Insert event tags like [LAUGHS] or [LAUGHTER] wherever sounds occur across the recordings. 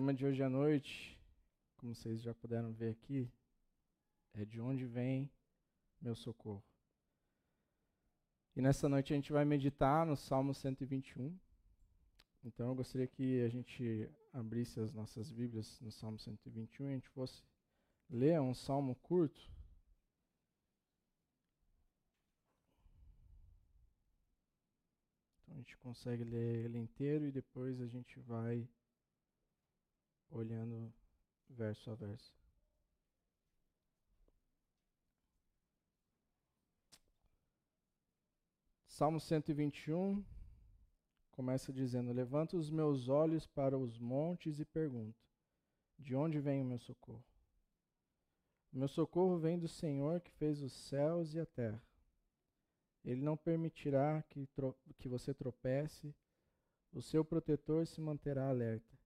tema de hoje à noite, como vocês já puderam ver aqui, é de onde vem meu socorro. E nessa noite a gente vai meditar no Salmo 121. Então eu gostaria que a gente abrisse as nossas Bíblias no Salmo 121 e a gente fosse ler um salmo curto. Então a gente consegue ler ele inteiro e depois a gente vai olhando verso a verso. Salmo 121 começa dizendo: Levanto os meus olhos para os montes e pergunto: De onde vem o meu socorro? O meu socorro vem do Senhor que fez os céus e a terra. Ele não permitirá que, que você tropece, o seu protetor se manterá alerta.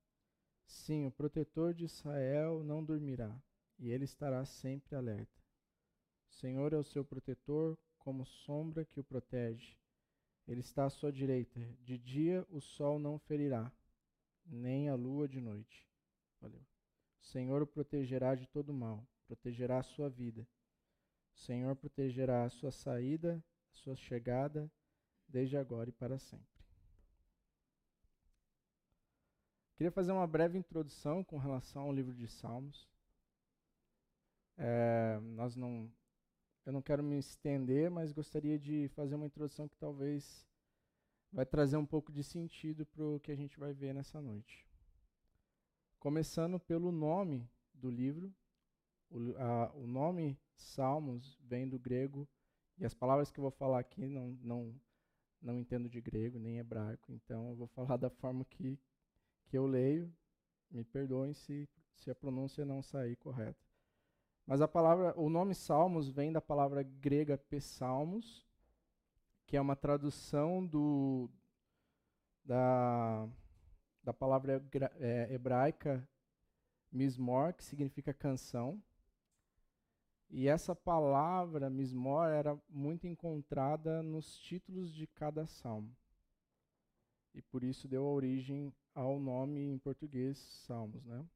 Sim, o protetor de Israel não dormirá, e ele estará sempre alerta. O Senhor é o seu protetor, como sombra que o protege. Ele está à sua direita. De dia o sol não ferirá, nem a lua de noite. Valeu. O Senhor o protegerá de todo mal, protegerá a sua vida. O Senhor protegerá a sua saída, a sua chegada, desde agora e para sempre. Queria fazer uma breve introdução com relação ao livro de Salmos. É, nós não, eu não quero me estender, mas gostaria de fazer uma introdução que talvez vai trazer um pouco de sentido para o que a gente vai ver nessa noite. Começando pelo nome do livro, o, a, o nome Salmos vem do grego e as palavras que eu vou falar aqui não, não, não entendo de grego nem hebraico, então eu vou falar da forma que que eu leio, me perdoem se, se a pronúncia não sair correta. Mas a palavra, o nome Salmos vem da palavra grega psalmos, que é uma tradução do, da, da palavra é, hebraica mismor, que significa canção. E essa palavra mismor era muito encontrada nos títulos de cada salmo. E por isso deu origem ao nome em português Salmos, né?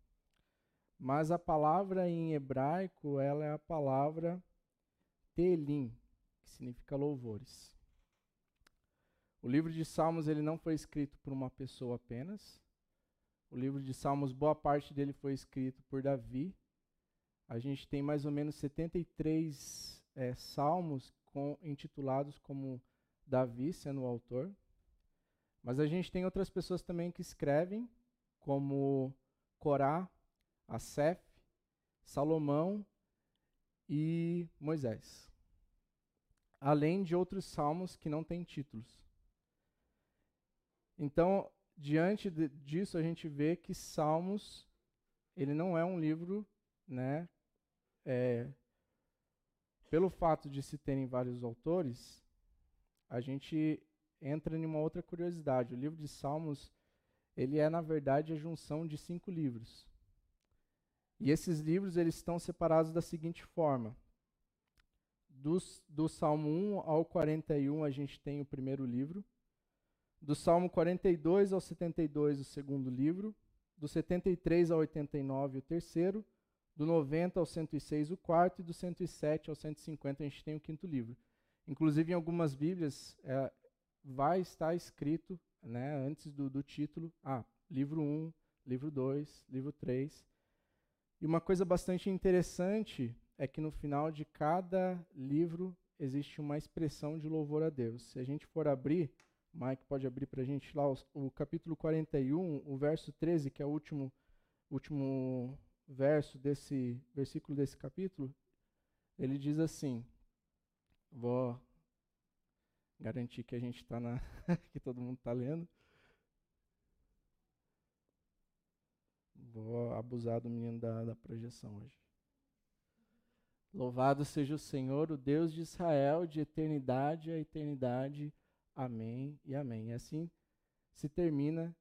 Mas a palavra em hebraico, ela é a palavra Telim, que significa louvores. O livro de Salmos ele não foi escrito por uma pessoa apenas. O livro de Salmos, boa parte dele foi escrito por Davi. A gente tem mais ou menos 73 é, salmos com, intitulados como Davi sendo o autor. Mas a gente tem outras pessoas também que escrevem, como Corá, Asef, Salomão e Moisés. Além de outros salmos que não têm títulos. Então, diante de, disso, a gente vê que Salmos, ele não é um livro, né, é, pelo fato de se terem vários autores, a gente entra em uma outra curiosidade. O livro de Salmos, ele é na verdade a junção de cinco livros. E esses livros eles estão separados da seguinte forma: Dos, do Salmo 1 ao 41 a gente tem o primeiro livro, do Salmo 42 ao 72 o segundo livro, do 73 ao 89 o terceiro, do 90 ao 106 o quarto e do 107 ao 150 a gente tem o quinto livro. Inclusive em algumas Bíblias é, vai estar escrito, né, antes do, do título, ah, livro 1, livro 2, livro 3. E uma coisa bastante interessante é que no final de cada livro existe uma expressão de louvor a Deus. Se a gente for abrir, Mike pode abrir para a gente lá, o, o, capítulo 41, o verso 13, que é o último, último verso desse versículo desse capítulo, ele diz assim, vou garantir que a gente está na. [LAUGHS] que todo mundo está lendo. Vou abusar do menino da, da projeção hoje. Louvado seja o Senhor, o Deus de Israel, de eternidade a eternidade. Amém e amém. E assim se termina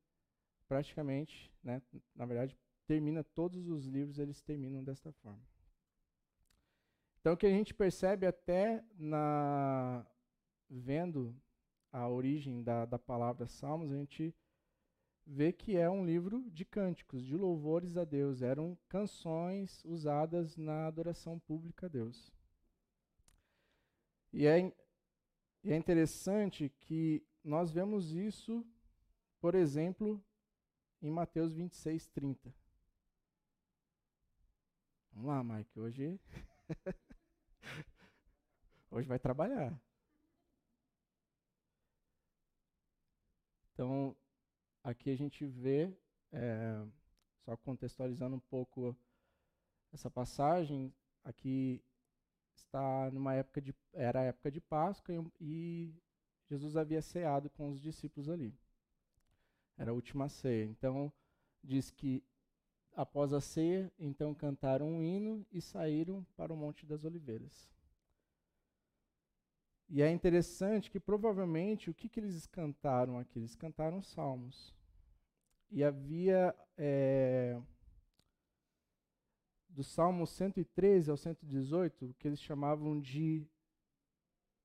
praticamente, né? na verdade, termina todos os livros, eles terminam desta forma. Então, o que a gente percebe até na vendo a origem da, da palavra Salmos, a gente vê que é um livro de cânticos, de louvores a Deus. Eram canções usadas na adoração pública a Deus. E é, é interessante que nós vemos isso, por exemplo, em Mateus 26, 30. Vamos lá, Mike, hoje. [LAUGHS] hoje vai trabalhar. Então, aqui a gente vê, é, só contextualizando um pouco essa passagem, aqui está numa época de era a época de Páscoa e, e Jesus havia ceado com os discípulos ali. Era a última ceia. Então diz que após a ceia, então cantaram um hino e saíram para o Monte das Oliveiras. E é interessante que provavelmente o que, que eles cantaram aqui? Eles cantaram salmos. E havia é, do Salmo 113 ao 118, que eles chamavam de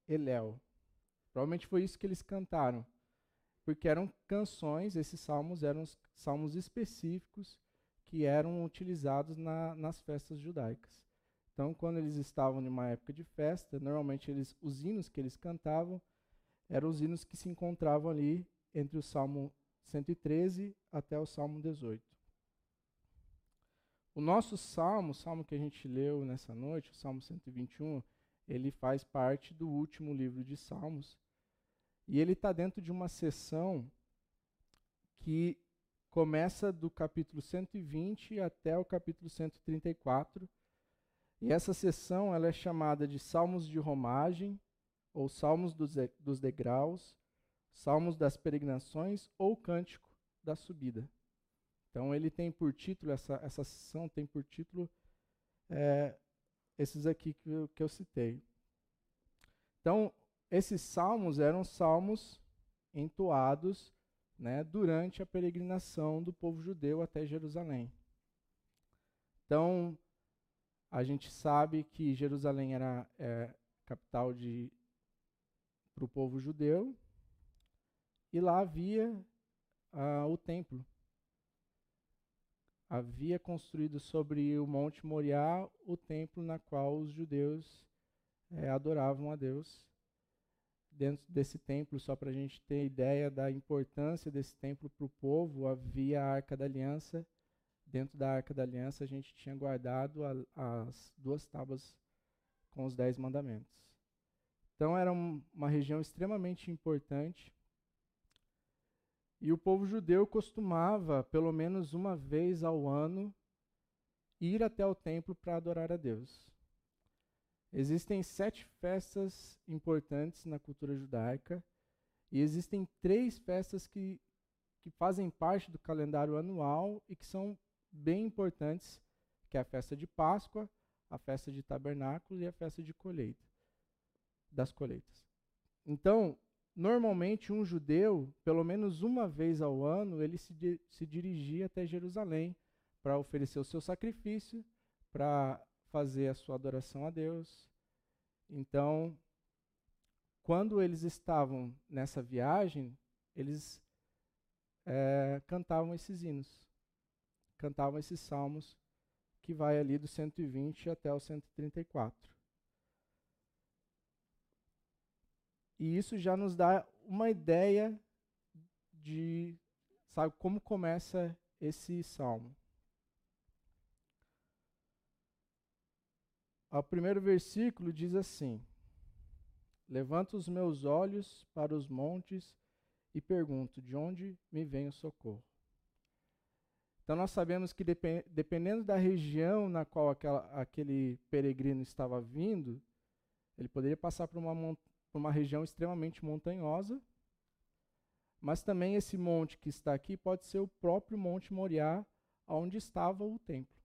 Eléu. Provavelmente foi isso que eles cantaram, porque eram canções, esses salmos eram salmos específicos que eram utilizados na, nas festas judaicas. Então, quando eles estavam em uma época de festa, normalmente eles, os hinos que eles cantavam eram os hinos que se encontravam ali entre o Salmo 113 até o Salmo 18. O nosso salmo, o salmo que a gente leu nessa noite, o Salmo 121, ele faz parte do último livro de Salmos. E ele está dentro de uma sessão que começa do capítulo 120 até o capítulo 134. E essa sessão ela é chamada de Salmos de Romagem, ou Salmos dos, dos Degraus, Salmos das Peregrinações ou Cântico da Subida. Então ele tem por título, essa, essa sessão tem por título é, esses aqui que eu, que eu citei. Então, esses salmos eram salmos entoados né, durante a peregrinação do povo judeu até Jerusalém. Então, a gente sabe que Jerusalém era é, capital para o povo judeu, e lá havia ah, o templo havia construído sobre o Monte Moriá o templo na qual os judeus é, adoravam a Deus. Dentro desse templo, só para a gente ter ideia da importância desse templo para o povo, havia a Arca da Aliança. Dentro da Arca da Aliança, a gente tinha guardado a, as duas tábuas com os dez mandamentos. Então, era um, uma região extremamente importante e o povo judeu costumava, pelo menos uma vez ao ano, ir até o templo para adorar a Deus. Existem sete festas importantes na cultura judaica e existem três festas que, que fazem parte do calendário anual e que são bem importantes, que é a festa de Páscoa, a festa de tabernáculos e a festa de colheita, das colheitas. Então, Normalmente, um judeu, pelo menos uma vez ao ano, ele se, di se dirigia até Jerusalém para oferecer o seu sacrifício, para fazer a sua adoração a Deus. Então, quando eles estavam nessa viagem, eles é, cantavam esses hinos, cantavam esses salmos, que vai ali do 120 até o 134. E isso já nos dá uma ideia de, sabe, como começa esse salmo. O primeiro versículo diz assim: Levanto os meus olhos para os montes e pergunto: de onde me vem o socorro? Então nós sabemos que dependendo da região na qual aquela, aquele peregrino estava vindo, ele poderia passar por uma por uma região extremamente montanhosa, mas também esse monte que está aqui pode ser o próprio Monte Moriá, onde estava o templo.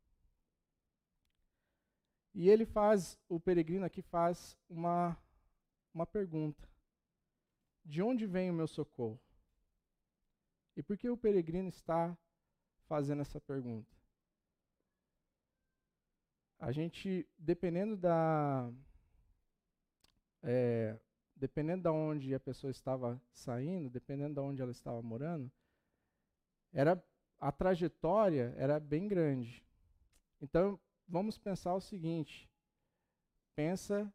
E ele faz, o peregrino aqui faz uma, uma pergunta: De onde vem o meu socorro? E por que o peregrino está fazendo essa pergunta? A gente, dependendo da, é, dependendo de onde a pessoa estava saindo, dependendo de onde ela estava morando, era a trajetória era bem grande. Então, vamos pensar o seguinte: pensa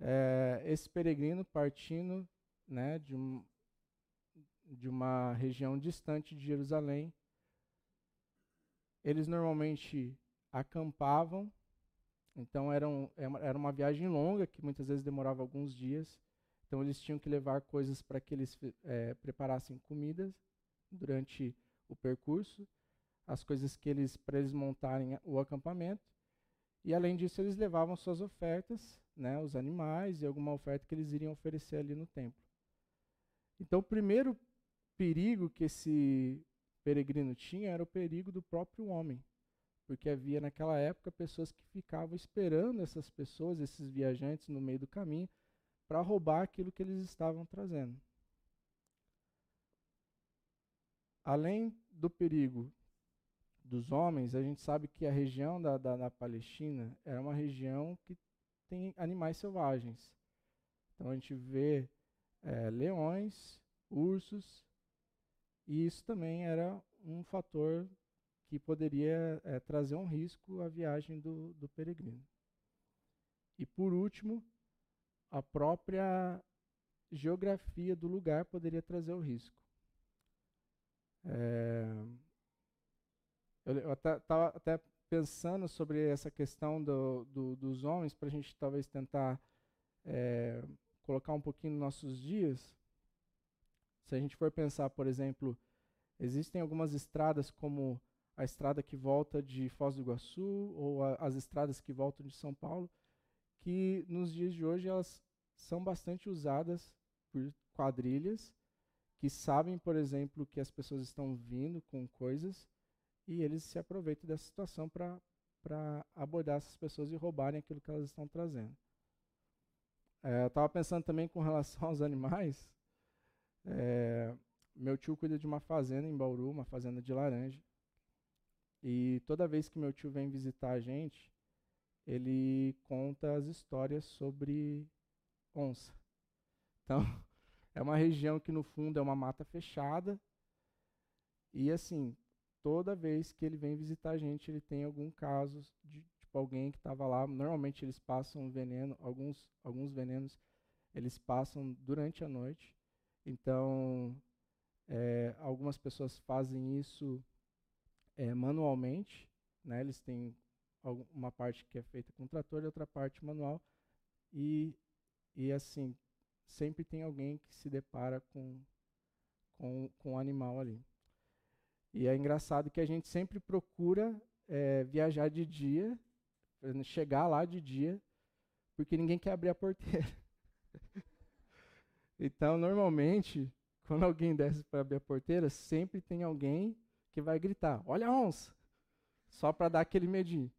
é, esse peregrino partindo né, de, um, de uma região distante de Jerusalém. Eles normalmente acampavam, então é era uma viagem longa, que muitas vezes demorava alguns dias. Então eles tinham que levar coisas para que eles é, preparassem comidas durante o percurso, as coisas que eles para eles montarem o acampamento. E além disso eles levavam suas ofertas, né, os animais e alguma oferta que eles iriam oferecer ali no templo. Então o primeiro perigo que esse peregrino tinha era o perigo do próprio homem, porque havia naquela época pessoas que ficavam esperando essas pessoas, esses viajantes no meio do caminho, para roubar aquilo que eles estavam trazendo. Além do perigo dos homens, a gente sabe que a região da, da, da Palestina era uma região que tem animais selvagens. Então a gente vê é, leões, ursos, e isso também era um fator que poderia é, trazer um risco à viagem do, do peregrino. E por último, a própria geografia do lugar poderia trazer o risco. É, eu estava até pensando sobre essa questão do, do, dos homens, para a gente talvez tentar é, colocar um pouquinho nos nossos dias. Se a gente for pensar, por exemplo, existem algumas estradas como a estrada que volta de Foz do Iguaçu ou a, as estradas que voltam de São Paulo, que nos dias de hoje elas são bastante usadas por quadrilhas que sabem, por exemplo, que as pessoas estão vindo com coisas e eles se aproveitam dessa situação para abordar essas pessoas e roubarem aquilo que elas estão trazendo. É, eu estava pensando também com relação [LAUGHS] aos animais. É, meu tio cuida de uma fazenda em Bauru, uma fazenda de laranja. E toda vez que meu tio vem visitar a gente, ele conta as histórias sobre onça. Então, [LAUGHS] é uma região que no fundo é uma mata fechada. E assim, toda vez que ele vem visitar a gente, ele tem algum caso de tipo alguém que estava lá. Normalmente eles passam veneno, alguns alguns venenos eles passam durante a noite. Então, é, algumas pessoas fazem isso é, manualmente, né? Eles têm uma parte que é feita com trator e outra parte manual. E, e assim, sempre tem alguém que se depara com, com, com o animal ali. E é engraçado que a gente sempre procura é, viajar de dia, chegar lá de dia, porque ninguém quer abrir a porteira. [LAUGHS] então, normalmente, quando alguém desce para abrir a porteira, sempre tem alguém que vai gritar: Olha a onça! Só para dar aquele medinho.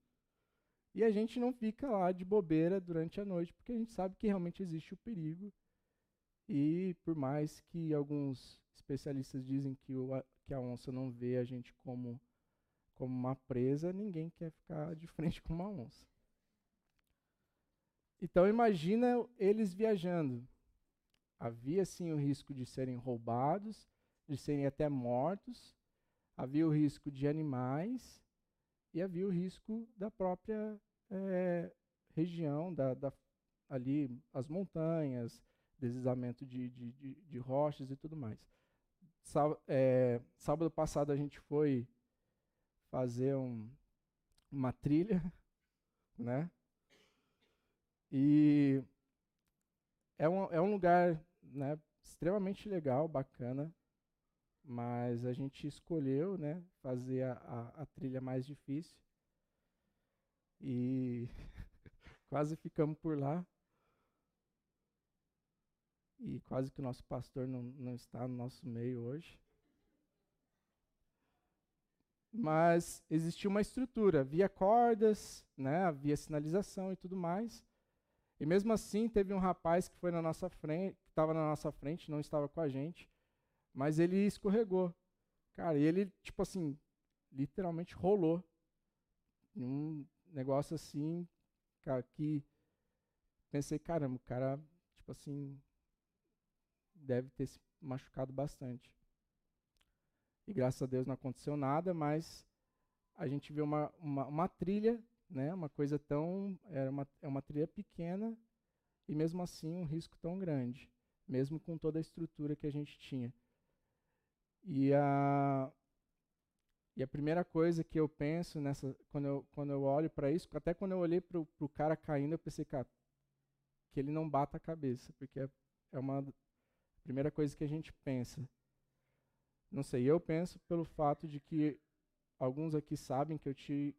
E a gente não fica lá de bobeira durante a noite, porque a gente sabe que realmente existe o perigo. E por mais que alguns especialistas dizem que o, que a onça não vê a gente como, como uma presa, ninguém quer ficar de frente com uma onça. Então imagina eles viajando. Havia sim o risco de serem roubados, de serem até mortos, havia o risco de animais e havia o risco da própria é, região, da, da, ali as montanhas, deslizamento de, de, de, de rochas e tudo mais. Sábado, é, sábado passado a gente foi fazer um, uma trilha, [LAUGHS] né? E é um, é um lugar né, extremamente legal, bacana, mas a gente escolheu né, fazer a, a, a trilha mais difícil. E [LAUGHS] quase ficamos por lá. E quase que o nosso pastor não, não está no nosso meio hoje. Mas existia uma estrutura, havia cordas, né, havia sinalização e tudo mais. E mesmo assim, teve um rapaz que foi na nossa frente, que estava na nossa frente, não estava com a gente, mas ele escorregou. Cara, e ele, tipo assim, literalmente rolou. Um negócio assim, cara, que pensei, caramba, o cara, tipo assim, deve ter se machucado bastante. E graças a Deus não aconteceu nada, mas a gente vê uma, uma, uma trilha, né, uma coisa tão. Era uma, é uma trilha pequena e mesmo assim um risco tão grande, mesmo com toda a estrutura que a gente tinha. E a, e a primeira coisa que eu penso nessa, quando eu, quando eu olho para isso, até quando eu olhei para o cara caindo, eu pensei, cara, que ele não bata a cabeça, porque é, é uma primeira coisa que a gente pensa. Não sei, eu penso pelo fato de que alguns aqui sabem que eu, te,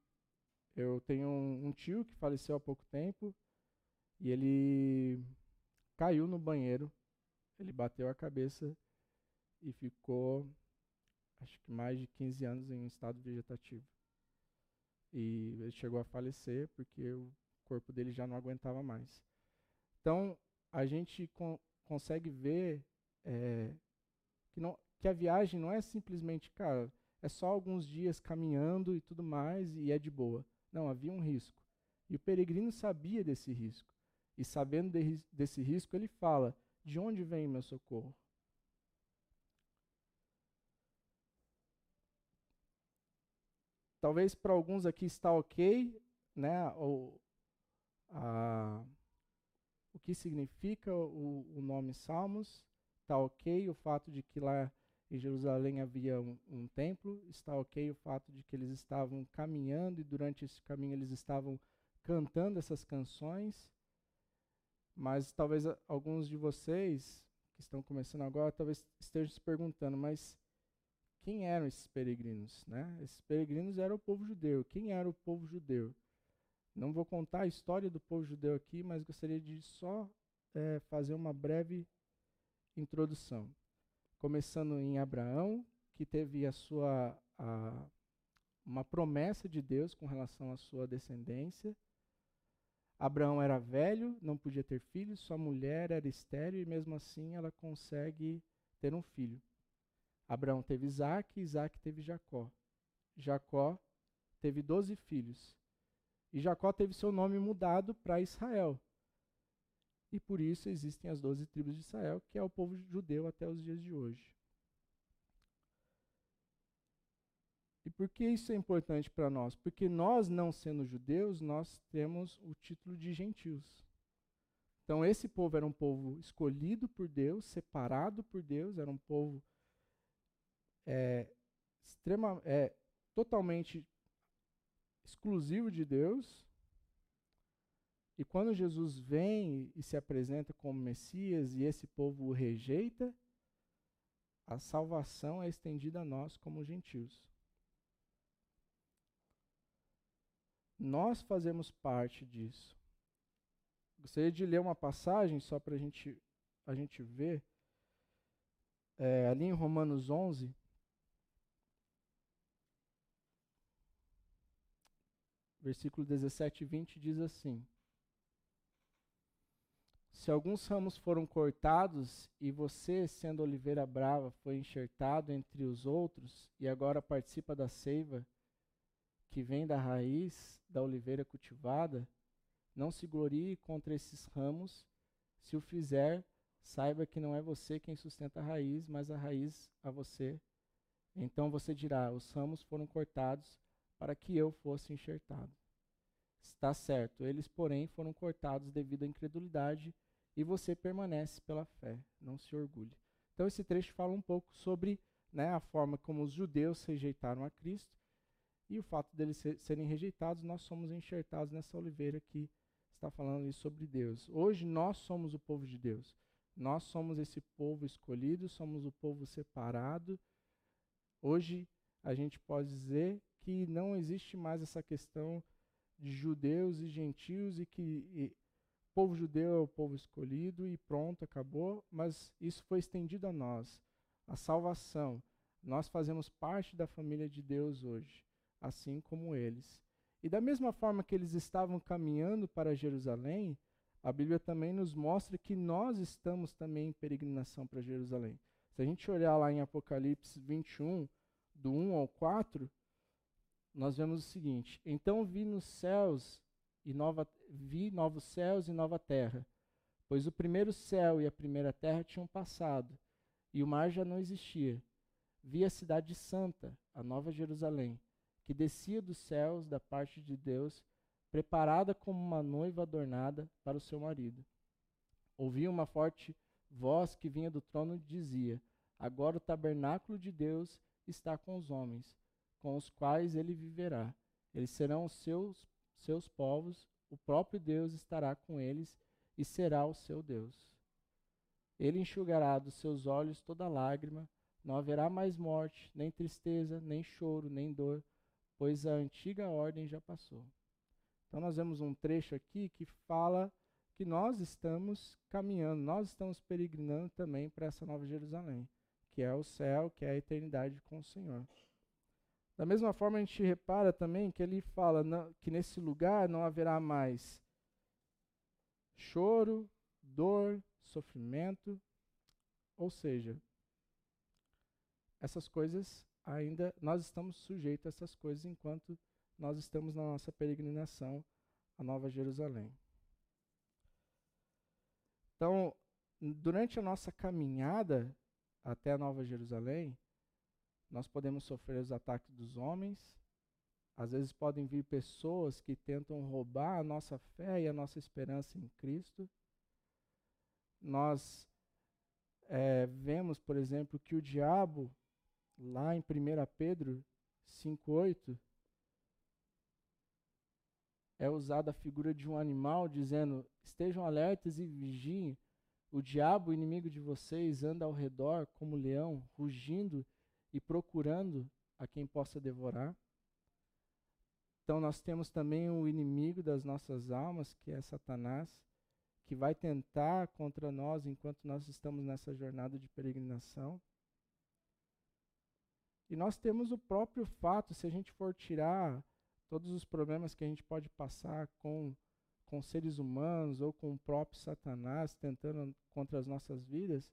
eu tenho um, um tio que faleceu há pouco tempo e ele caiu no banheiro, ele bateu a cabeça e ficou acho que mais de 15 anos em estado vegetativo. E ele chegou a falecer porque o corpo dele já não aguentava mais. Então, a gente con consegue ver é, que, não, que a viagem não é simplesmente, cara, é só alguns dias caminhando e tudo mais e é de boa. Não, havia um risco. E o peregrino sabia desse risco. E sabendo de, desse risco, ele fala: de onde vem meu socorro? Talvez para alguns aqui está ok, né? O, a, o que significa o, o nome Salmos, está ok o fato de que lá em Jerusalém havia um, um, templo, está ok o fato de que eles estavam caminhando e durante esse caminho eles estavam cantando essas canções, mas talvez alguns de vocês que estão começando agora talvez estejam se perguntando, mas quem eram esses peregrinos? Né? Esses peregrinos eram o povo judeu. Quem era o povo judeu? Não vou contar a história do povo judeu aqui, mas gostaria de só é, fazer uma breve introdução. Começando em Abraão, que teve a sua a, uma promessa de Deus com relação à sua descendência. Abraão era velho, não podia ter filhos, sua mulher era estéril e mesmo assim ela consegue ter um filho. Abraão teve Isaac, Isaac teve Jacó. Jacó teve doze filhos. E Jacó teve seu nome mudado para Israel. E por isso existem as doze tribos de Israel, que é o povo judeu até os dias de hoje. E por que isso é importante para nós? Porque nós, não sendo judeus, nós temos o título de gentios. Então, esse povo era um povo escolhido por Deus, separado por Deus, era um povo é, extrema, é totalmente exclusivo de Deus. E quando Jesus vem e se apresenta como Messias e esse povo o rejeita, a salvação é estendida a nós como gentios. Nós fazemos parte disso. Gostaria de ler uma passagem só para gente, a gente ver. É, ali em Romanos 11, versículo 17 e 20 diz assim: Se alguns ramos foram cortados e você, sendo oliveira brava, foi enxertado entre os outros e agora participa da seiva que vem da raiz da oliveira cultivada, não se glorie contra esses ramos. Se o fizer, saiba que não é você quem sustenta a raiz, mas a raiz a você. Então você dirá: Os ramos foram cortados para que eu fosse enxertado. Está certo, eles, porém, foram cortados devido à incredulidade e você permanece pela fé, não se orgulhe. Então, esse trecho fala um pouco sobre né, a forma como os judeus rejeitaram a Cristo e o fato deles serem rejeitados, nós somos enxertados nessa oliveira que está falando sobre Deus. Hoje nós somos o povo de Deus. Nós somos esse povo escolhido, somos o povo separado. Hoje a gente pode dizer que não existe mais essa questão de judeus e gentios e que e, povo judeu é o povo escolhido e pronto, acabou, mas isso foi estendido a nós. A salvação. Nós fazemos parte da família de Deus hoje, assim como eles. E da mesma forma que eles estavam caminhando para Jerusalém, a Bíblia também nos mostra que nós estamos também em peregrinação para Jerusalém. Se a gente olhar lá em Apocalipse 21, do 1 ao 4, nós vemos o seguinte: Então vi nos céus e nova vi novos céus e nova terra, pois o primeiro céu e a primeira terra tinham passado, e o mar já não existia. vi a cidade santa, a nova Jerusalém, que descia dos céus da parte de Deus, preparada como uma noiva adornada para o seu marido. Ouvi uma forte voz que vinha do trono e dizia: Agora o tabernáculo de Deus está com os homens, com os quais ele viverá. Eles serão os seus, seus povos, o próprio Deus estará com eles e será o seu Deus. Ele enxugará dos seus olhos toda lágrima, não haverá mais morte, nem tristeza, nem choro, nem dor, pois a antiga ordem já passou. Então nós vemos um trecho aqui que fala que nós estamos caminhando, nós estamos peregrinando também para essa nova Jerusalém, que é o céu, que é a eternidade com o Senhor. Da mesma forma, a gente repara também que ele fala que nesse lugar não haverá mais choro, dor, sofrimento, ou seja, essas coisas ainda nós estamos sujeitos a essas coisas enquanto nós estamos na nossa peregrinação à Nova Jerusalém. Então, durante a nossa caminhada até a Nova Jerusalém, nós podemos sofrer os ataques dos homens. Às vezes podem vir pessoas que tentam roubar a nossa fé e a nossa esperança em Cristo. Nós é, vemos, por exemplo, que o diabo, lá em 1 Pedro 5,8, é usada a figura de um animal, dizendo: estejam alertas e vigiem. O diabo, inimigo de vocês, anda ao redor como leão, rugindo e procurando a quem possa devorar. Então, nós temos também o inimigo das nossas almas, que é Satanás, que vai tentar contra nós enquanto nós estamos nessa jornada de peregrinação. E nós temos o próprio fato, se a gente for tirar todos os problemas que a gente pode passar com, com seres humanos ou com o próprio Satanás tentando contra as nossas vidas,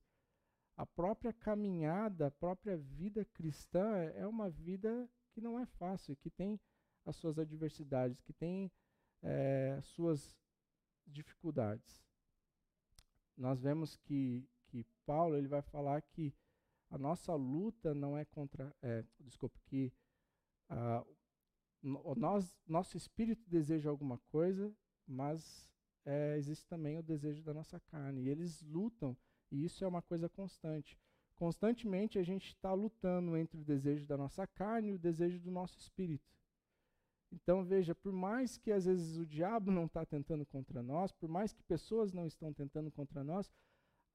a própria caminhada, a própria vida cristã é uma vida que não é fácil, que tem as suas adversidades, que tem é, suas dificuldades. Nós vemos que, que Paulo ele vai falar que a nossa luta não é contra, é, desculpe, que uh, nós, nosso espírito deseja alguma coisa, mas é, existe também o desejo da nossa carne. E eles lutam, e isso é uma coisa constante. Constantemente a gente está lutando entre o desejo da nossa carne e o desejo do nosso espírito. Então veja, por mais que às vezes o diabo não está tentando contra nós, por mais que pessoas não estão tentando contra nós,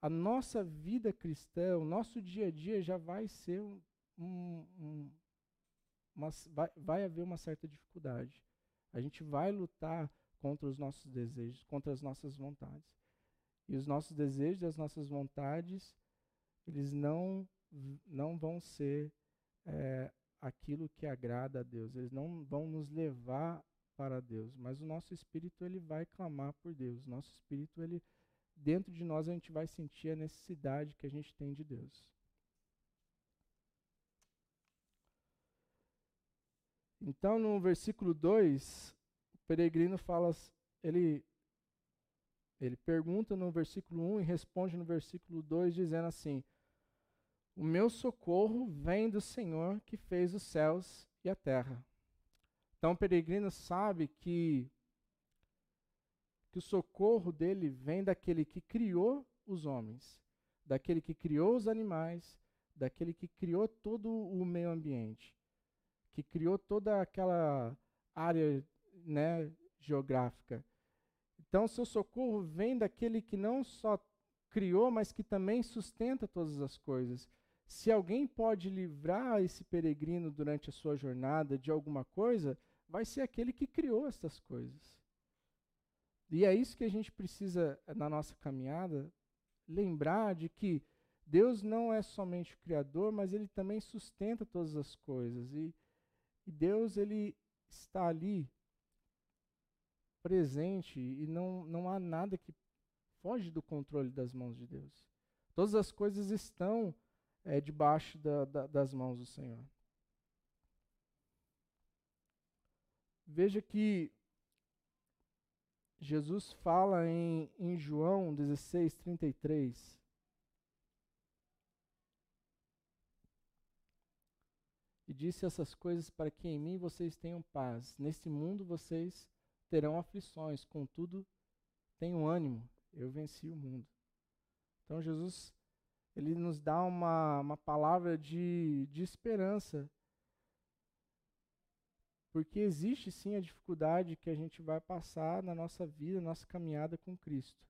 a nossa vida cristã, o nosso dia a dia já vai ser um, um, mas vai, vai haver uma certa dificuldade. A gente vai lutar contra os nossos desejos, contra as nossas vontades. E os nossos desejos e as nossas vontades, eles não, não vão ser é, aquilo que agrada a Deus. Eles não vão nos levar para Deus. Mas o nosso espírito, ele vai clamar por Deus. Nosso espírito, ele dentro de nós, a gente vai sentir a necessidade que a gente tem de Deus. Então, no versículo 2, o peregrino fala, ele, ele pergunta no versículo 1 e responde no versículo 2, dizendo assim: O meu socorro vem do Senhor que fez os céus e a terra. Então, o peregrino sabe que, que o socorro dele vem daquele que criou os homens, daquele que criou os animais, daquele que criou todo o meio ambiente que criou toda aquela área né, geográfica. Então, seu socorro vem daquele que não só criou, mas que também sustenta todas as coisas. Se alguém pode livrar esse peregrino durante a sua jornada de alguma coisa, vai ser aquele que criou essas coisas. E é isso que a gente precisa, na nossa caminhada, lembrar de que Deus não é somente o Criador, mas Ele também sustenta todas as coisas. E e Deus ele está ali presente e não, não há nada que foge do controle das mãos de Deus. Todas as coisas estão é, debaixo da, da, das mãos do Senhor. Veja que Jesus fala em, em João 16, 33. E disse essas coisas para que em mim vocês tenham paz. Neste mundo vocês terão aflições, contudo, tenham ânimo, eu venci o mundo. Então Jesus, ele nos dá uma, uma palavra de, de esperança. Porque existe sim a dificuldade que a gente vai passar na nossa vida, nossa caminhada com Cristo.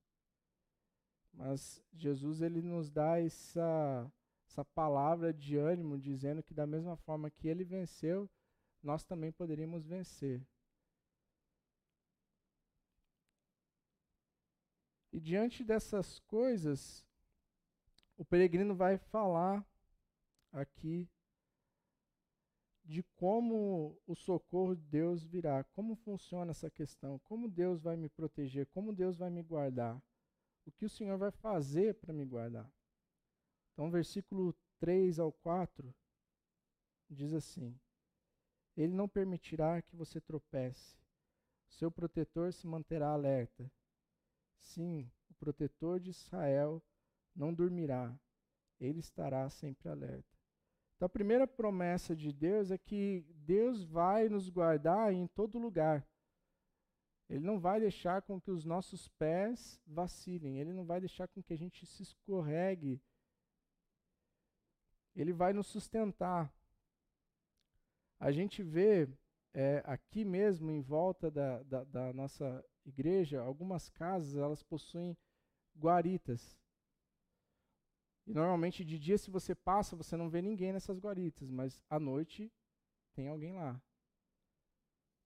Mas Jesus ele nos dá essa essa palavra de ânimo dizendo que da mesma forma que ele venceu, nós também poderíamos vencer. E diante dessas coisas, o peregrino vai falar aqui de como o socorro de Deus virá, como funciona essa questão, como Deus vai me proteger, como Deus vai me guardar, o que o Senhor vai fazer para me guardar. Então, versículo 3 ao 4 diz assim: Ele não permitirá que você tropece, seu protetor se manterá alerta. Sim, o protetor de Israel não dormirá, ele estará sempre alerta. Então, a primeira promessa de Deus é que Deus vai nos guardar em todo lugar. Ele não vai deixar com que os nossos pés vacilem, ele não vai deixar com que a gente se escorregue ele vai nos sustentar. A gente vê é, aqui mesmo, em volta da, da, da nossa igreja, algumas casas elas possuem guaritas. E normalmente de dia, se você passa, você não vê ninguém nessas guaritas, mas à noite tem alguém lá.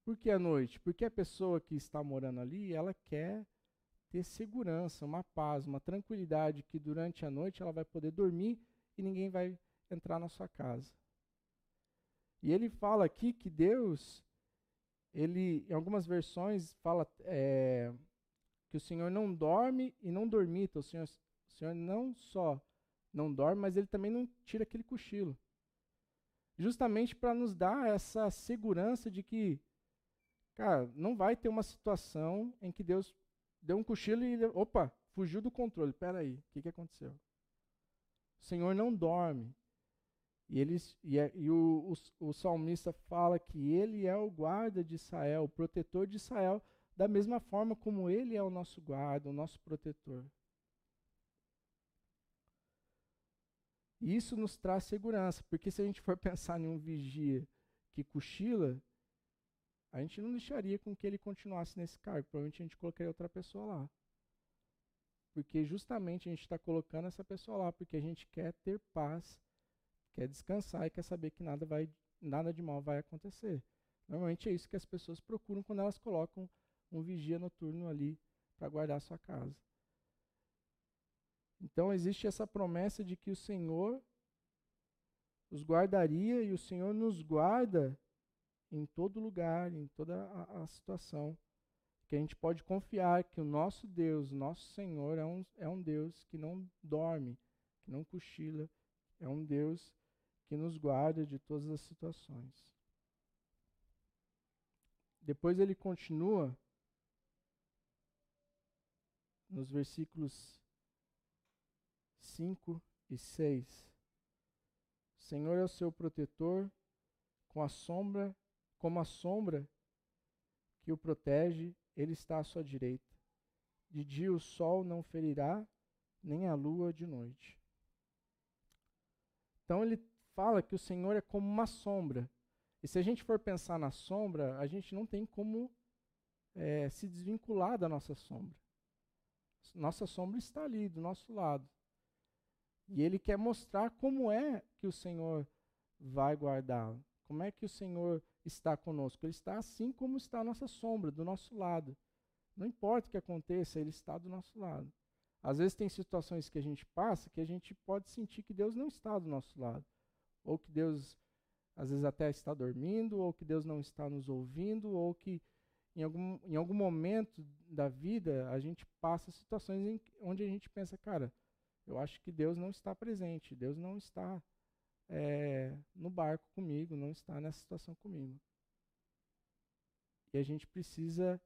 Por que à noite? Porque a pessoa que está morando ali, ela quer ter segurança, uma paz, uma tranquilidade que durante a noite ela vai poder dormir e ninguém vai entrar na sua casa. E ele fala aqui que Deus, ele, em algumas versões, fala é, que o Senhor não dorme e não dormita. O Senhor, o Senhor não só não dorme, mas ele também não tira aquele cochilo. Justamente para nos dar essa segurança de que, cara, não vai ter uma situação em que Deus deu um cochilo e, opa, fugiu do controle. Espera aí, o que, que aconteceu? O Senhor não dorme. E, eles, e, é, e o, o, o, salmista fala que ele é o guarda de Israel, o protetor de Israel, da mesma forma como ele é o nosso guarda, o nosso protetor. E isso nos traz segurança, porque se a gente for [LAUGHS] pensar em um vigia que cochila, a gente não deixaria com que ele continuasse nesse cargo, provavelmente a gente colocaria outra pessoa lá. Porque justamente a gente está colocando essa pessoa lá, porque a gente quer ter paz quer descansar e quer saber que nada, vai, nada de mal vai acontecer. Normalmente é isso que as pessoas procuram quando elas colocam um vigia noturno ali para guardar sua casa. Então existe essa promessa de que o Senhor os guardaria e o Senhor nos guarda em todo lugar, em toda a, a situação. Que a gente pode confiar que o nosso Deus, nosso Senhor, é um, é um Deus que não dorme, que não cochila, é um Deus que nos guarda de todas as situações. Depois ele continua nos versículos 5 e 6. O Senhor é o seu protetor, com a sombra, como a sombra que o protege, ele está à sua direita. De dia o sol não ferirá, nem a lua de noite. Então ele fala que o Senhor é como uma sombra. E se a gente for pensar na sombra, a gente não tem como é, se desvincular da nossa sombra. Nossa sombra está ali, do nosso lado. E ele quer mostrar como é que o Senhor vai guardá-lo. Como é que o Senhor está conosco. Ele está assim como está a nossa sombra, do nosso lado. Não importa o que aconteça, ele está do nosso lado. Às vezes tem situações que a gente passa que a gente pode sentir que Deus não está do nosso lado ou que Deus às vezes até está dormindo, ou que Deus não está nos ouvindo, ou que em algum, em algum momento da vida a gente passa situações em, onde a gente pensa, cara, eu acho que Deus não está presente, Deus não está é, no barco comigo, não está nessa situação comigo. E a gente precisa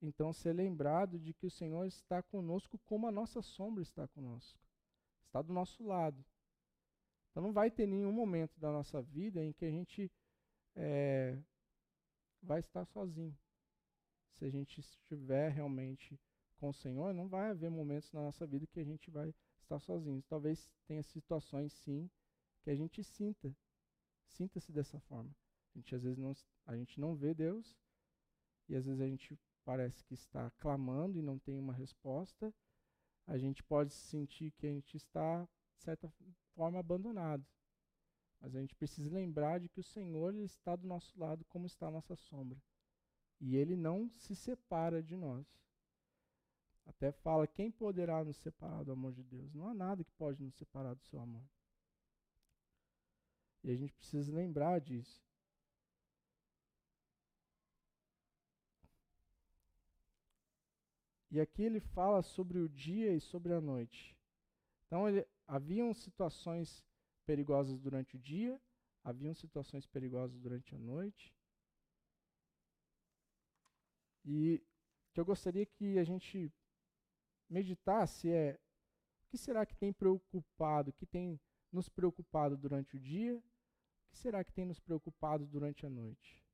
então ser lembrado de que o Senhor está conosco como a nossa sombra está conosco, está do nosso lado. Então não vai ter nenhum momento da nossa vida em que a gente é, vai estar sozinho. Se a gente estiver realmente com o Senhor, não vai haver momentos na nossa vida que a gente vai estar sozinho. Talvez tenha situações, sim, que a gente sinta, sinta-se dessa forma. A gente às vezes não, a gente não vê Deus e às vezes a gente parece que está clamando e não tem uma resposta. A gente pode sentir que a gente está de certa forma abandonado. Mas a gente precisa lembrar de que o Senhor está do nosso lado como está a nossa sombra. E ele não se separa de nós. Até fala: quem poderá nos separar do amor de Deus? Não há nada que pode nos separar do seu amor. E a gente precisa lembrar disso. E aqui ele fala sobre o dia e sobre a noite. Então, ele, haviam situações perigosas durante o dia, haviam situações perigosas durante a noite. E o que eu gostaria que a gente meditasse é o que será que tem preocupado, que tem nos preocupado durante o dia, o que será que tem nos preocupado durante a noite?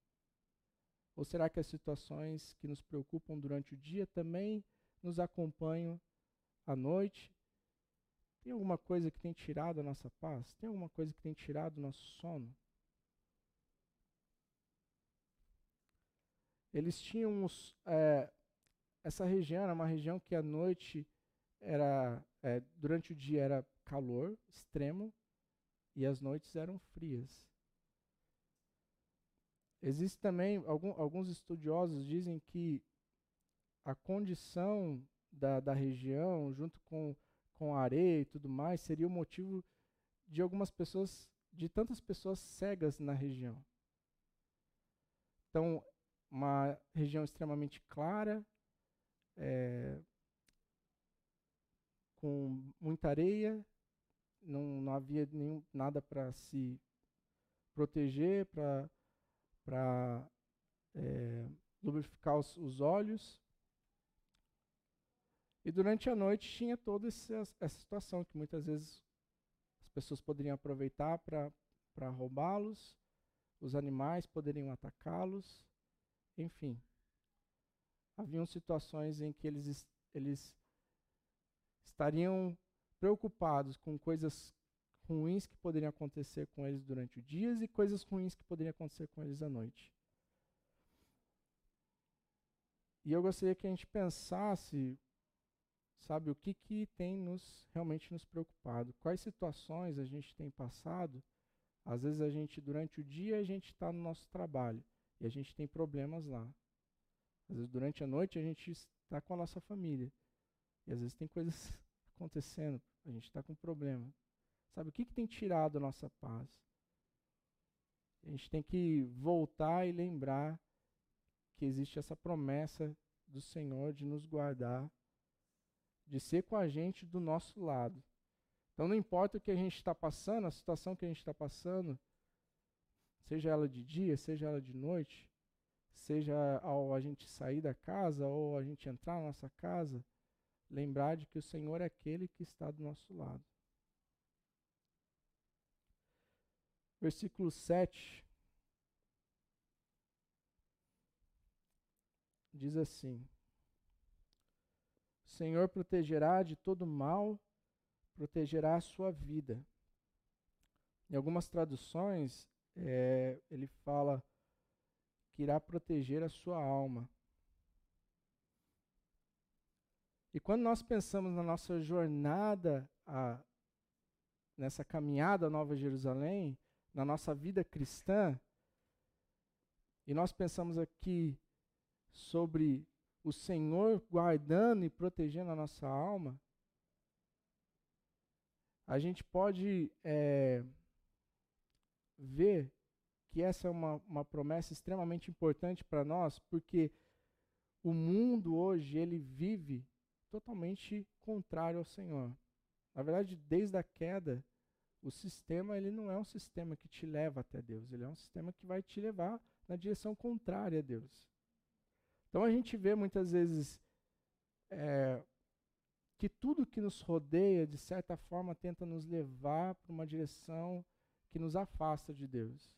Ou será que as situações que nos preocupam durante o dia também nos acompanham à noite? Tem alguma coisa que tem tirado a nossa paz? Tem alguma coisa que tem tirado o nosso sono? Eles tinham os, é, essa região era uma região que à noite era é, durante o dia era calor extremo e as noites eram frias. Existe também, algum, alguns estudiosos dizem que a condição da, da região, junto com, com areia e tudo mais, seria o motivo de algumas pessoas, de tantas pessoas cegas na região. Então, uma região extremamente clara, é, com muita areia, não, não havia nenhum, nada para se proteger, para é, lubrificar os, os, olhos. E durante a noite tinha toda essa, situação que muitas vezes as pessoas poderiam aproveitar para roubá-los, os animais poderiam atacá-los, enfim. Haviam situações em que eles, eles estariam preocupados com coisas ruins que poderiam acontecer com eles durante o dia e coisas ruins que poderiam acontecer com eles à noite. E eu gostaria que a gente pensasse, sabe, o que, que tem nos realmente nos preocupado, quais situações a gente tem passado. Às vezes a gente, durante o dia, a gente está no nosso trabalho e a gente tem problemas lá. Às vezes durante a noite a gente está com a nossa família e às vezes tem coisas [LAUGHS] acontecendo, a gente está com problema. Sabe, o que, que tem tirado a nossa paz? A gente tem que voltar e lembrar que existe essa promessa do Senhor de nos guardar, de ser com a gente do nosso lado. Então não importa o que a gente está passando, a situação que a gente está passando, seja ela de dia, seja ela de noite, seja ao a gente sair da casa ou a gente entrar na nossa casa, lembrar de que o Senhor é aquele que está do nosso lado. Versículo 7 diz assim: Senhor protegerá de todo mal, protegerá a sua vida. Em algumas traduções, é, ele fala que irá proteger a sua alma. E quando nós pensamos na nossa jornada, a, nessa caminhada à Nova Jerusalém, na nossa vida cristã, e nós pensamos aqui sobre o Senhor guardando e protegendo a nossa alma, a gente pode é, ver que essa é uma, uma promessa extremamente importante para nós, porque o mundo hoje ele vive totalmente contrário ao Senhor. Na verdade, desde a queda, o sistema ele não é um sistema que te leva até Deus, ele é um sistema que vai te levar na direção contrária a Deus. Então a gente vê muitas vezes é, que tudo que nos rodeia, de certa forma, tenta nos levar para uma direção que nos afasta de Deus.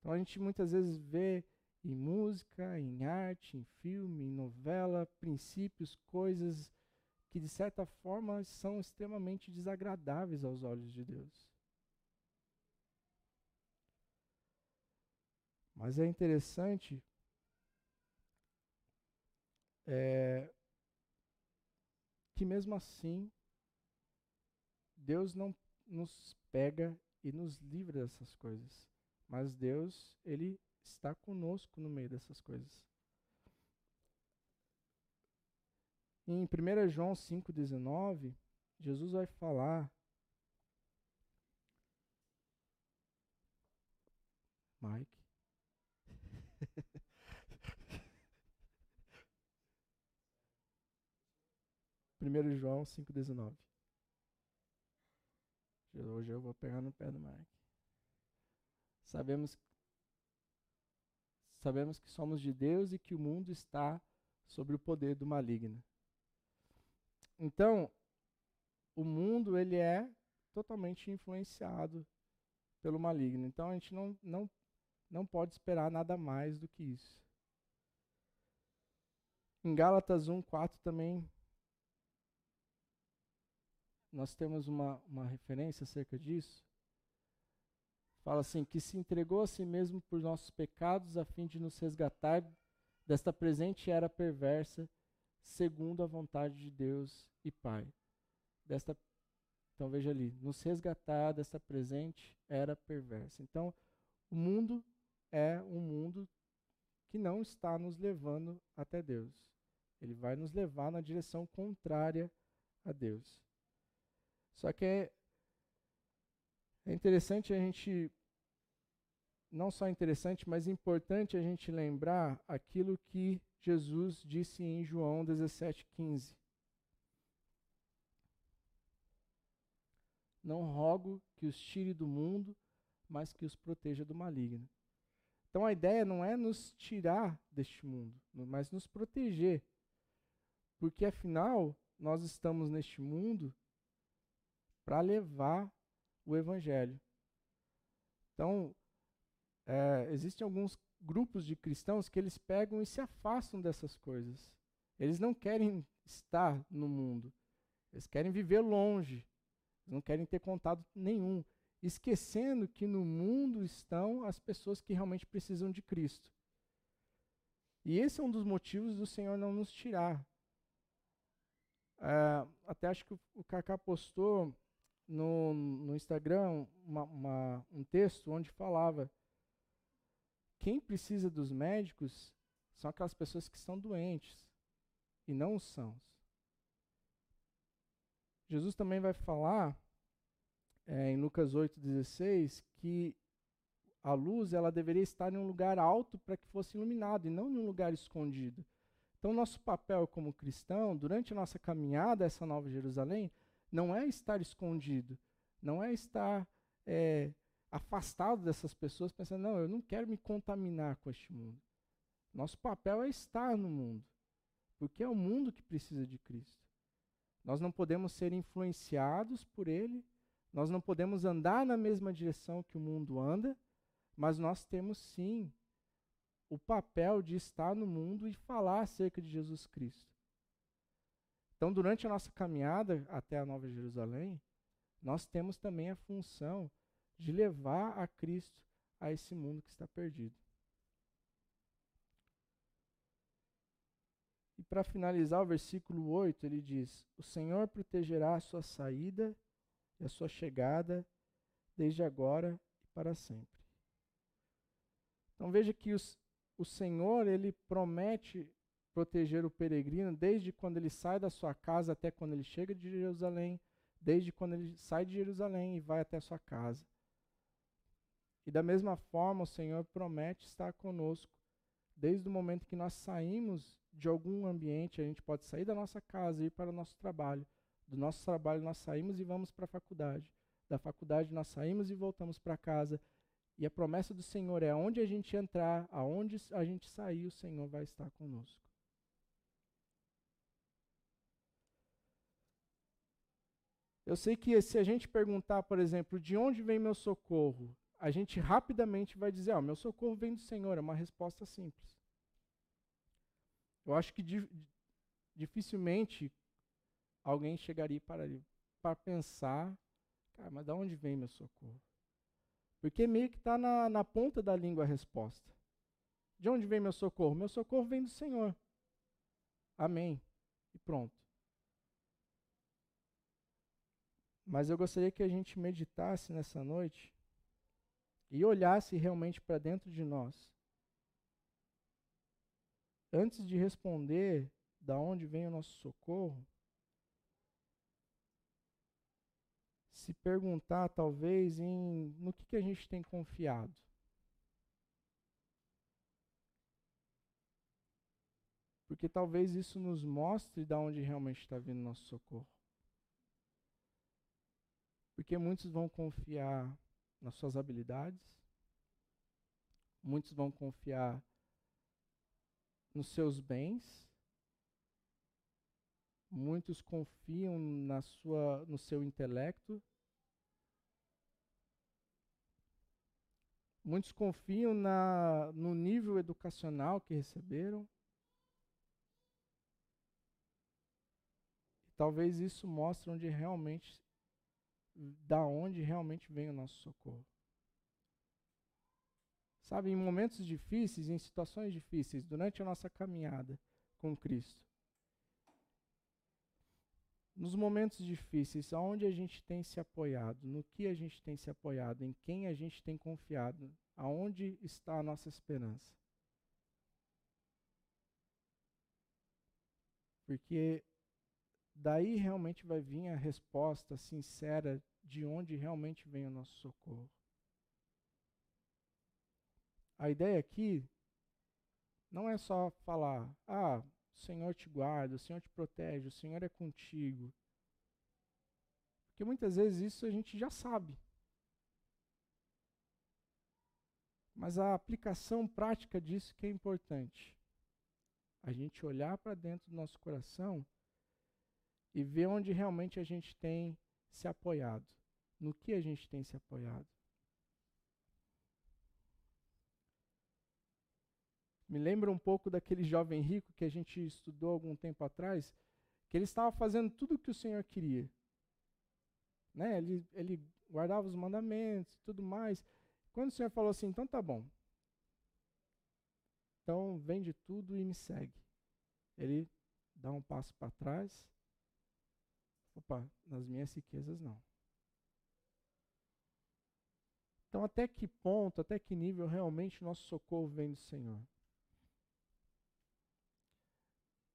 Então a gente muitas vezes vê em música, em arte, em filme, em novela, princípios, coisas que de certa forma são extremamente desagradáveis aos olhos de Deus. Mas é interessante é, que mesmo assim Deus não nos pega e nos livra dessas coisas. Mas Deus, ele está conosco no meio dessas coisas. Em 1 João 5,19, Jesus vai falar. Mike. 1 João 5,19. Hoje eu vou pegar no pé do Mike. Sabemos, sabemos que somos de Deus e que o mundo está sob o poder do maligno. Então, o mundo ele é totalmente influenciado pelo maligno. Então a gente não, não, não pode esperar nada mais do que isso. Em Gálatas 1:4 também nós temos uma, uma referência acerca disso. Fala assim: que se entregou a si mesmo por nossos pecados, a fim de nos resgatar desta presente era perversa, segundo a vontade de Deus e Pai. Desta, então veja ali, nos resgatar desta presente era perversa. Então, o mundo é um mundo que não está nos levando até Deus. Ele vai nos levar na direção contrária a Deus. Só que é, é interessante a gente, não só interessante, mas importante a gente lembrar aquilo que Jesus disse em João 17,15. Não rogo que os tire do mundo, mas que os proteja do maligno. Então a ideia não é nos tirar deste mundo, mas nos proteger. Porque afinal, nós estamos neste mundo para levar o evangelho. Então, é, existem alguns grupos de cristãos que eles pegam e se afastam dessas coisas. Eles não querem estar no mundo. Eles querem viver longe. Eles não querem ter contato nenhum, esquecendo que no mundo estão as pessoas que realmente precisam de Cristo. E esse é um dos motivos do Senhor não nos tirar. É, até acho que o Kaká postou no, no Instagram uma, uma, um texto onde falava quem precisa dos médicos são aquelas pessoas que estão doentes e não os sãos. Jesus também vai falar é, em Lucas 8,16 que a luz ela deveria estar em um lugar alto para que fosse iluminado e não em um lugar escondido. Então, nosso papel como cristão, durante a nossa caminhada a essa nova Jerusalém, não é estar escondido, não é estar é, afastado dessas pessoas pensando, não, eu não quero me contaminar com este mundo. Nosso papel é estar no mundo, porque é o mundo que precisa de Cristo. Nós não podemos ser influenciados por ele, nós não podemos andar na mesma direção que o mundo anda, mas nós temos sim o papel de estar no mundo e falar acerca de Jesus Cristo. Então, durante a nossa caminhada até a Nova Jerusalém, nós temos também a função de levar a Cristo a esse mundo que está perdido. E para finalizar, o versículo 8, ele diz: O Senhor protegerá a sua saída e a sua chegada, desde agora e para sempre. Então veja que os, o Senhor, ele promete proteger o peregrino desde quando ele sai da sua casa até quando ele chega de Jerusalém, desde quando ele sai de Jerusalém e vai até sua casa. E da mesma forma, o Senhor promete estar conosco desde o momento que nós saímos de algum ambiente, a gente pode sair da nossa casa e ir para o nosso trabalho. Do nosso trabalho nós saímos e vamos para a faculdade. Da faculdade nós saímos e voltamos para casa. E a promessa do Senhor é onde a gente entrar, aonde a gente sair, o Senhor vai estar conosco. Eu sei que se a gente perguntar, por exemplo, de onde vem meu socorro, a gente rapidamente vai dizer, ó, meu socorro vem do Senhor, é uma resposta simples. Eu acho que di dificilmente alguém chegaria para, para pensar, cara, mas de onde vem meu socorro? Porque meio que está na, na ponta da língua a resposta. De onde vem meu socorro? Meu socorro vem do Senhor. Amém. E pronto. Mas eu gostaria que a gente meditasse nessa noite e olhasse realmente para dentro de nós. Antes de responder da onde vem o nosso socorro, se perguntar talvez em no que, que a gente tem confiado. Porque talvez isso nos mostre da onde realmente está vindo nosso socorro. Porque muitos vão confiar nas suas habilidades, muitos vão confiar nos seus bens, muitos confiam na sua, no seu intelecto, muitos confiam na, no nível educacional que receberam. Talvez isso mostre onde realmente da onde realmente vem o nosso socorro. Sabe, em momentos difíceis, em situações difíceis, durante a nossa caminhada com Cristo, nos momentos difíceis, aonde a gente tem se apoiado, no que a gente tem se apoiado, em quem a gente tem confiado, aonde está a nossa esperança? Porque daí realmente vai vir a resposta sincera de onde realmente vem o nosso socorro. A ideia aqui não é só falar, ah, o Senhor te guarda, o Senhor te protege, o Senhor é contigo. Porque muitas vezes isso a gente já sabe. Mas a aplicação prática disso que é importante. A gente olhar para dentro do nosso coração e ver onde realmente a gente tem se apoiado. No que a gente tem se apoiado. Me lembra um pouco daquele jovem rico que a gente estudou algum tempo atrás, que ele estava fazendo tudo o que o Senhor queria. Né? Ele, ele guardava os mandamentos e tudo mais. Quando o Senhor falou assim, então tá bom. Então vende tudo e me segue. Ele dá um passo para trás Opa, nas minhas riquezas não. Então, até que ponto, até que nível realmente nosso socorro vem do Senhor?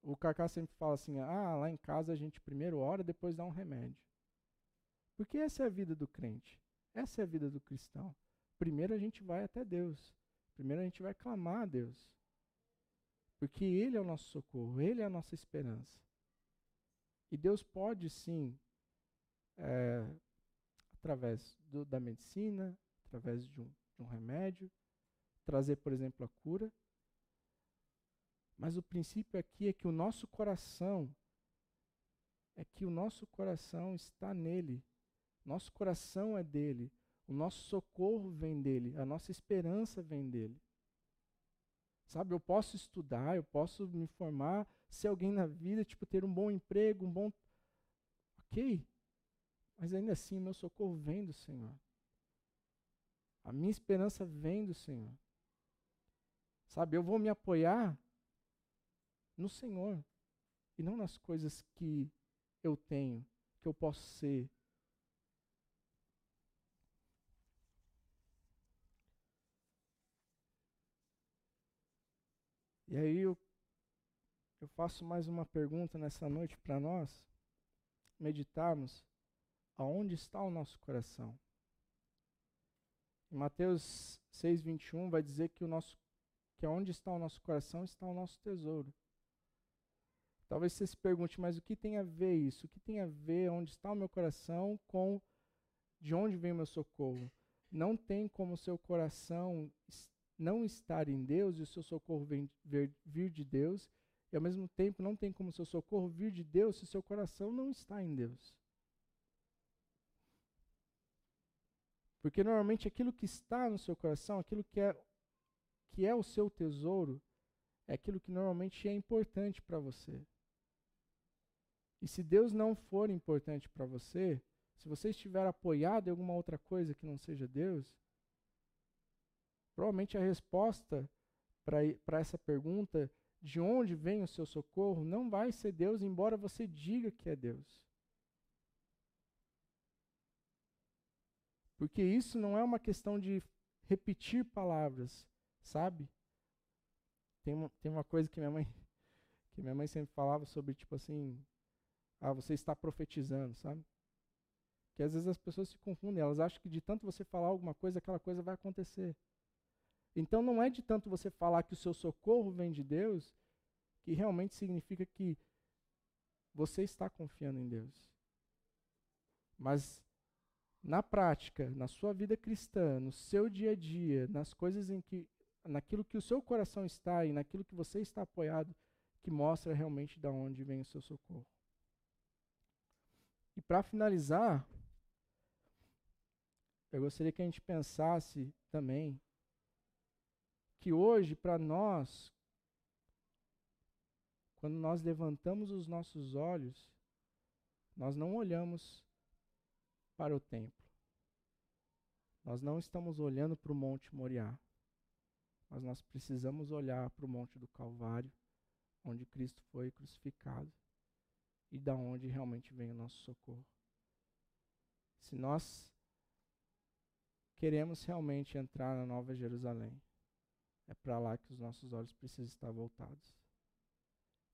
O Cacá sempre fala assim: ah, lá em casa a gente primeiro ora, depois dá um remédio. Porque essa é a vida do crente. Essa é a vida do cristão. Primeiro a gente vai até Deus. Primeiro a gente vai clamar a Deus. Porque Ele é o nosso socorro, Ele é a nossa esperança. E Deus pode sim, é, através do, da medicina, através de um, de um remédio, trazer, por exemplo, a cura. Mas o princípio aqui é que o nosso coração, é que o nosso coração está nele. Nosso coração é dele. O nosso socorro vem dele. A nossa esperança vem dele. Sabe, eu posso estudar, eu posso me formar, ser alguém na vida, tipo, ter um bom emprego, um bom. Ok. Mas ainda assim, meu socorro vem do Senhor. A minha esperança vem do Senhor. Sabe, eu vou me apoiar no Senhor e não nas coisas que eu tenho, que eu posso ser. E aí eu eu faço mais uma pergunta nessa noite para nós meditarmos aonde está o nosso coração. Em Mateus 6:21 vai dizer que o nosso que aonde está o nosso coração está o nosso tesouro. Talvez você se pergunte, mas o que tem a ver isso? O que tem a ver onde está o meu coração com de onde vem o meu socorro? Não tem como o seu coração não estar em Deus e o seu socorro vir de Deus e ao mesmo tempo não tem como seu socorro vir de Deus se seu coração não está em Deus. Porque normalmente aquilo que está no seu coração, aquilo que é, que é o seu tesouro, é aquilo que normalmente é importante para você. E se Deus não for importante para você, se você estiver apoiado em alguma outra coisa que não seja Deus, provavelmente a resposta para essa pergunta, de onde vem o seu socorro, não vai ser Deus, embora você diga que é Deus. Porque isso não é uma questão de repetir palavras, sabe? Tem uma, tem uma coisa que minha mãe [LAUGHS] que minha mãe sempre falava sobre tipo assim, ah, você está profetizando, sabe? Que às vezes as pessoas se confundem, elas acham que de tanto você falar alguma coisa, aquela coisa vai acontecer. Então não é de tanto você falar que o seu socorro vem de Deus, que realmente significa que você está confiando em Deus. Mas na prática, na sua vida cristã, no seu dia a dia, nas coisas em que naquilo que o seu coração está e naquilo que você está apoiado, que mostra realmente de onde vem o seu socorro. E para finalizar, eu gostaria que a gente pensasse também que hoje, para nós, quando nós levantamos os nossos olhos, nós não olhamos para o templo. Nós não estamos olhando para o Monte Moriá, mas nós precisamos olhar para o Monte do Calvário, onde Cristo foi crucificado e da onde realmente vem o nosso socorro. Se nós queremos realmente entrar na Nova Jerusalém, é para lá que os nossos olhos precisam estar voltados.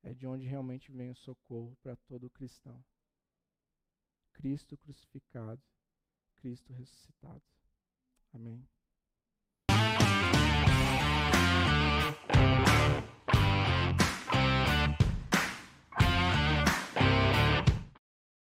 É de onde realmente vem o socorro para todo cristão. Cristo crucificado, Cristo ressuscitado. Amém.